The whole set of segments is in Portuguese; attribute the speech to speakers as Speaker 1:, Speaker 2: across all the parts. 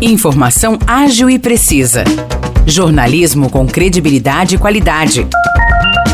Speaker 1: Informação ágil e precisa. Jornalismo com credibilidade e qualidade.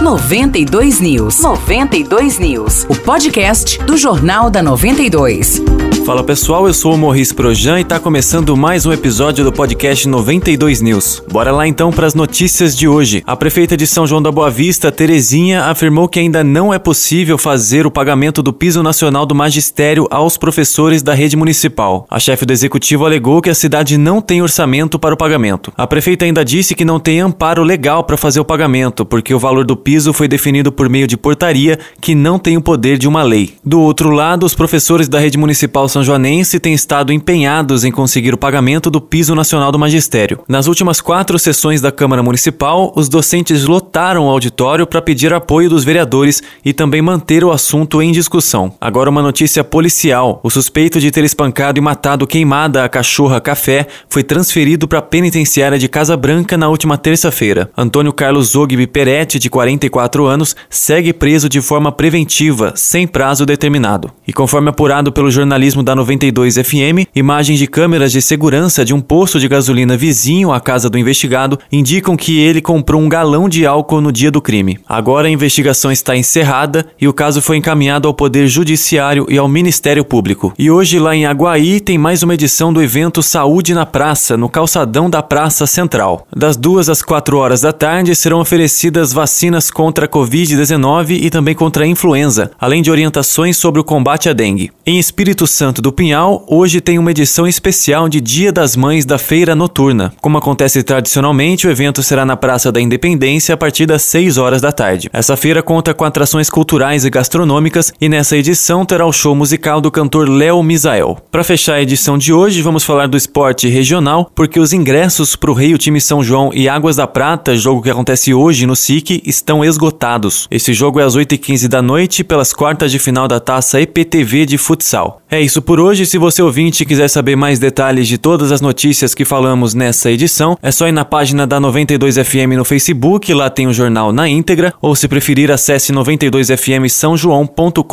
Speaker 1: 92 News. 92 News. O podcast do Jornal da 92.
Speaker 2: Fala pessoal, eu sou o Morris Projan e está começando mais um episódio do podcast 92 News. Bora lá então para as notícias de hoje. A prefeita de São João da Boa Vista, Terezinha, afirmou que ainda não é possível fazer o pagamento do piso nacional do magistério aos professores da rede municipal. A chefe do executivo alegou que a cidade não tem orçamento para o pagamento. A prefeita ainda disse que não tem amparo legal para fazer o pagamento, porque o valor do piso foi definido por meio de portaria que não tem o poder de uma lei. Do outro lado, os professores da rede municipal são joanense têm estado empenhados em conseguir o pagamento do piso nacional do magistério. Nas últimas quatro sessões da Câmara Municipal, os docentes lotaram o auditório para pedir apoio dos vereadores e também manter o assunto em discussão. Agora, uma notícia policial: o suspeito de ter espancado e matado queimada a cachorra Café foi transferido para a penitenciária de Casa Branca na última terça-feira. Antônio Carlos Zogby Peretti, de 44 anos, segue preso de forma preventiva, sem prazo determinado. E conforme apurado pelo jornalismo jornalismo da 92 FM, imagens de câmeras de segurança de um posto de gasolina vizinho à casa do investigado indicam que ele comprou um galão de álcool no dia do crime. Agora a investigação está encerrada e o caso foi encaminhado ao Poder Judiciário e ao Ministério Público. E hoje, lá em Aguaí, tem mais uma edição do evento Saúde na Praça, no calçadão da Praça Central. Das duas às quatro horas da tarde serão oferecidas vacinas contra a Covid-19 e também contra a influenza, além de orientações sobre o combate à dengue. Em Espírito Santo, do Pinhal, hoje tem uma edição especial de Dia das Mães da Feira Noturna. Como acontece tradicionalmente, o evento será na Praça da Independência a partir das 6 horas da tarde. Essa feira conta com atrações culturais e gastronômicas e nessa edição terá o show musical do cantor Léo Misael. Para fechar a edição de hoje, vamos falar do esporte regional, porque os ingressos para o Rio Time São João e Águas da Prata, jogo que acontece hoje no SIC, estão esgotados. Esse jogo é às 8h15 da noite pelas quartas de final da taça EPTV de futsal. É isso por hoje. Se você ouvinte quiser saber mais detalhes de todas as notícias que falamos nessa edição, é só ir na página da 92FM no Facebook, lá tem o jornal na íntegra, ou se preferir, acesse 92fm são joão.com.br.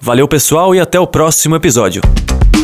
Speaker 2: Valeu pessoal e até o próximo episódio.